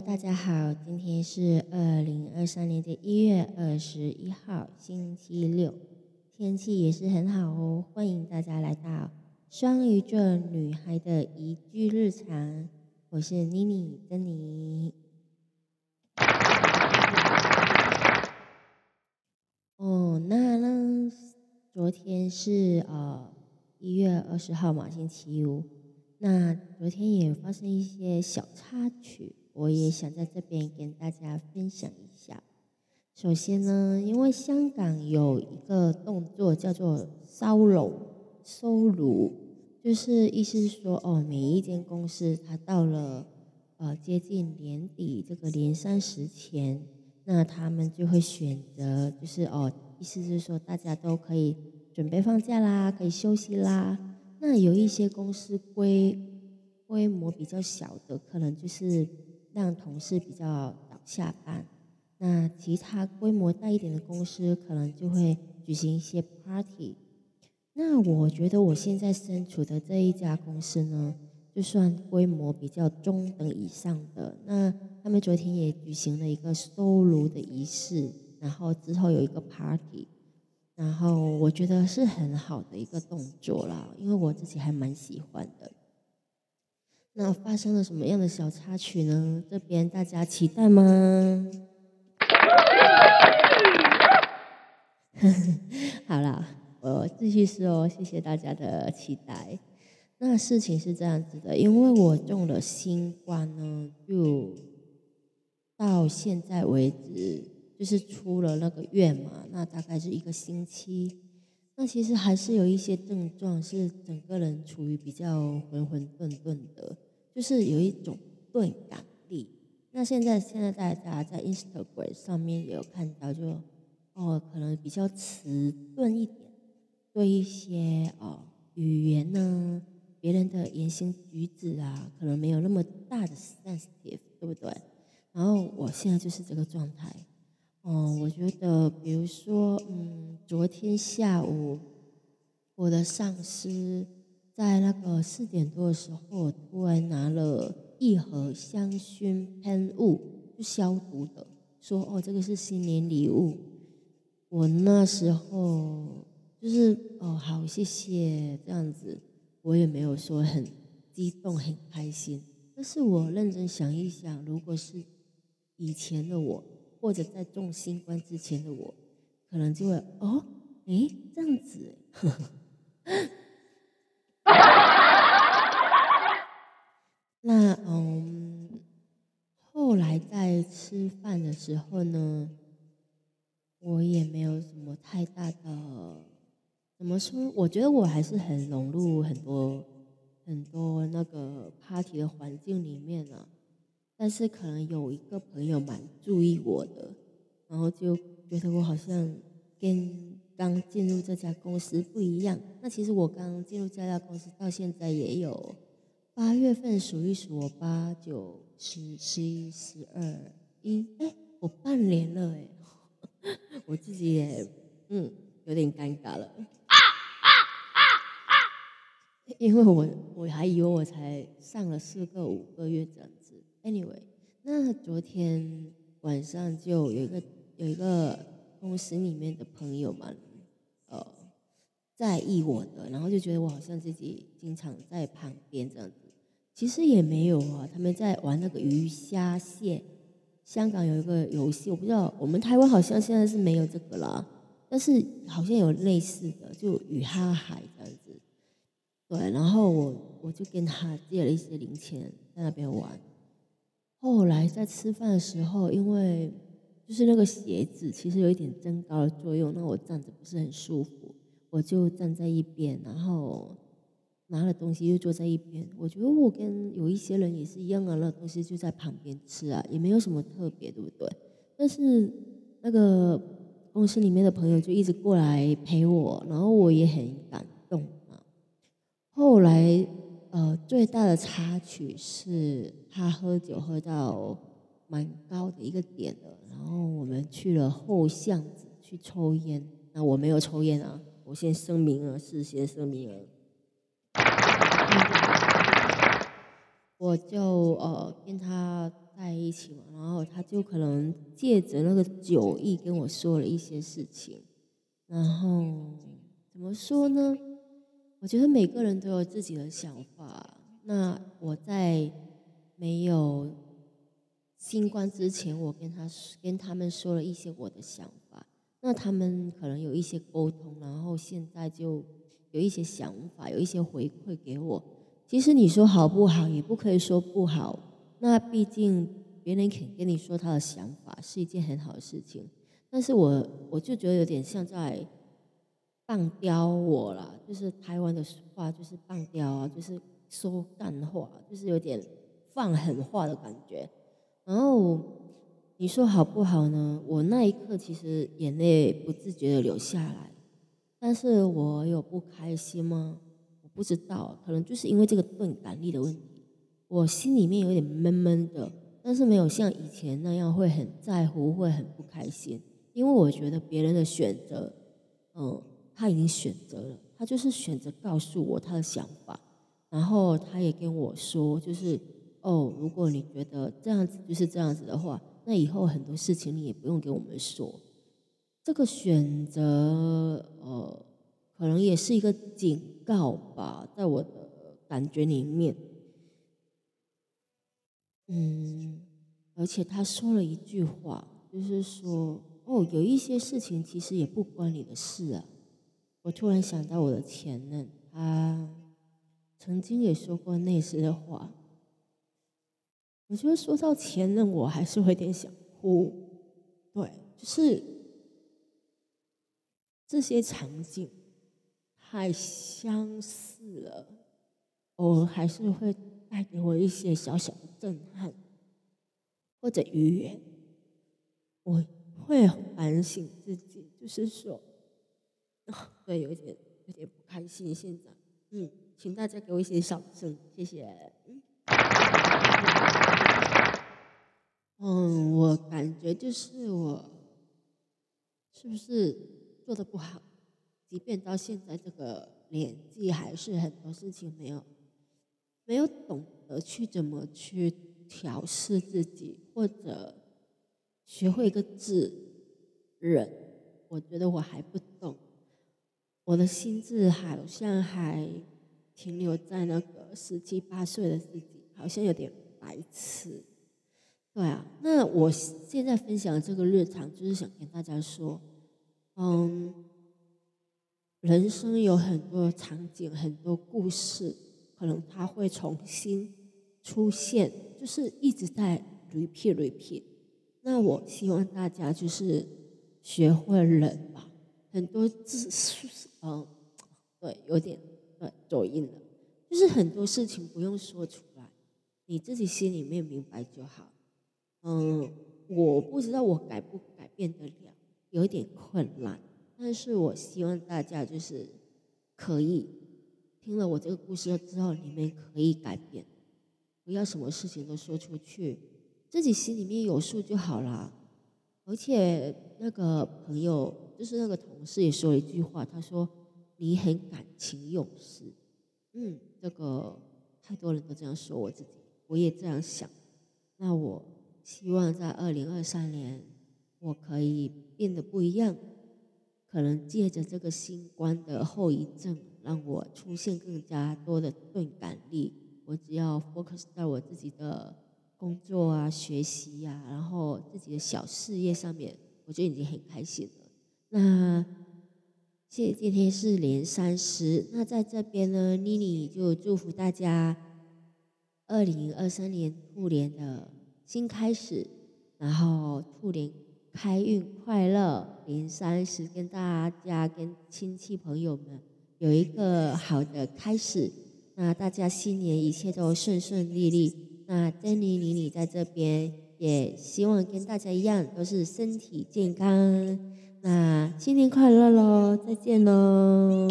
大家好，今天是二零二三年的一月二十一号，星期六，天气也是很好哦。欢迎大家来到双鱼座女孩的宜居日常，我是妮妮珍妮。哦，那呢，昨天是呃一月二十号嘛，星期五。那昨天也发生一些小插曲，我也想在这边跟大家分享一下。首先呢，因为香港有一个动作叫做“烧楼”收炉，就是意思是说，哦，每一间公司它到了呃接近年底这个年三十前，那他们就会选择，就是哦，意思是说大家都可以准备放假啦，可以休息啦。那有一些公司规规模比较小的，可能就是让同事比较早下班。那其他规模大一点的公司，可能就会举行一些 party。那我觉得我现在身处的这一家公司呢，就算规模比较中等以上的。那他们昨天也举行了一个收炉的仪式，然后之后有一个 party。然后我觉得是很好的一个动作啦，因为我自己还蛮喜欢的。那发生了什么样的小插曲呢？这边大家期待吗？好了，我继续说，谢谢大家的期待。那事情是这样子的，因为我中了新冠呢，就到现在为止。就是出了那个院嘛，那大概是一个星期。那其实还是有一些症状，是整个人处于比较浑浑沌沌的，就是有一种钝感力。那现在现在大家在 Instagram 上面也有看到，就哦，可能比较迟钝一点，对一些哦语言呢，别人的言行举止啊，可能没有那么大的 sensitive，对不对？然后我现在就是这个状态。哦，我觉得，比如说，嗯，昨天下午，我的上司在那个四点多的时候，突然拿了一盒香薰喷雾，就消毒的，说：“哦，这个是新年礼物。”我那时候就是哦，好，谢谢，这样子，我也没有说很激动、很开心。但是我认真想一想，如果是以前的我。或者在中新冠之前的我，可能就会哦，诶，这样子，那嗯，后来在吃饭的时候呢，我也没有什么太大的，怎么说？我觉得我还是很融入很多很多那个 party 的环境里面呢。但是可能有一个朋友蛮注意我的，然后就觉得我好像跟刚进入这家公司不一样。那其实我刚进入这家公司到现在也有八月份数一数，我八九十十一十二一，哎，我半年了哎，我自己也嗯有点尴尬了，因为我我还以为我才上了四个五个月这样子。Anyway，那昨天晚上就有一个有一个公司里面的朋友嘛，呃，在意我的，然后就觉得我好像自己经常在旁边这样子，其实也没有啊，他们在玩那个鱼虾蟹。香港有一个游戏，我不知道，我们台湾好像现在是没有这个了，但是好像有类似的，就鱼哈海这样子。对，然后我我就跟他借了一些零钱在那边玩。后来在吃饭的时候，因为就是那个鞋子其实有一点增高的作用，那我站着不是很舒服，我就站在一边，然后拿了东西又坐在一边。我觉得我跟有一些人也是一样啊，那东西就在旁边吃啊，也没有什么特别，对不对？但是那个公司里面的朋友就一直过来陪我，然后我也很感动啊。后来。呃，最大的插曲是他喝酒喝到蛮高的一个点的，然后我们去了后巷子去抽烟，那我没有抽烟啊，我先声明了，事先声明了，我就呃跟他在一起嘛，然后他就可能借着那个酒意跟我说了一些事情，然后怎么说呢？我觉得每个人都有自己的想法。那我在没有新冠之前，我跟他跟他们说了一些我的想法，那他们可能有一些沟通，然后现在就有一些想法，有一些回馈给我。其实你说好不好，也不可以说不好。那毕竟别人肯跟你说他的想法，是一件很好的事情。但是我我就觉得有点像在棒雕我了，就是台湾的话就是棒雕啊，就是说干话，就是有点放狠话的感觉。然后你说好不好呢？我那一刻其实眼泪不自觉的流下来，但是我有不开心吗？我不知道，可能就是因为这个钝感力的问题，我心里面有点闷闷的，但是没有像以前那样会很在乎，会很不开心。因为我觉得别人的选择，嗯，他已经选择了，他就是选择告诉我他的想法，然后他也跟我说，就是哦，如果你觉得这样子就是这样子的话，那以后很多事情你也不用给我们说。这个选择，呃。可能也是一个警告吧，在我的感觉里面，嗯，而且他说了一句话，就是说，哦，有一些事情其实也不关你的事啊。我突然想到我的前任，他曾经也说过类似的话。我觉得说到前任，我还是会有点想哭。对，就是这些场景。太相似了，我还是会带给我一些小小的震撼，或者愉悦，我会反省自己，就是说，对，有点有点不开心。现在，嗯，请大家给我一些掌声，谢谢。嗯，嗯我感觉就是我是不是做的不好？即便到现在这个年纪，还是很多事情没有没有懂得去怎么去调试自己，或者学会一个字忍。我觉得我还不懂，我的心智好像还停留在那个十七八岁的自己，好像有点白痴。对啊，那我现在分享这个日常，就是想跟大家说，嗯。人生有很多场景，很多故事，可能它会重新出现，就是一直在 repeat repeat。那我希望大家就是学会忍吧，很多字，嗯，对，有点对走音了，就是很多事情不用说出来，你自己心里面明白就好。嗯，我不知道我改不改变得了，有点困难。但是我希望大家就是可以听了我这个故事之后，你们可以改变，不要什么事情都说出去，自己心里面有数就好了。而且那个朋友，就是那个同事也说了一句话，他说你很感情用事。嗯，这个太多人都这样说我自己，我也这样想。那我希望在二零二三年，我可以变得不一样。可能借着这个新冠的后遗症，让我出现更加多的钝感力。我只要 focus 在我自己的工作啊、学习呀，然后自己的小事业上面，我就已经很开心了。那谢谢今天是年三十，那在这边呢，妮妮就祝福大家二零二三年兔年的新开始，然后兔年。开运快乐，零三十跟大家、跟亲戚朋友们有一个好的开始。那大家新年一切都顺顺利利。那珍妮、妮妮在这边也希望跟大家一样，都是身体健康。那新年快乐喽！再见喽！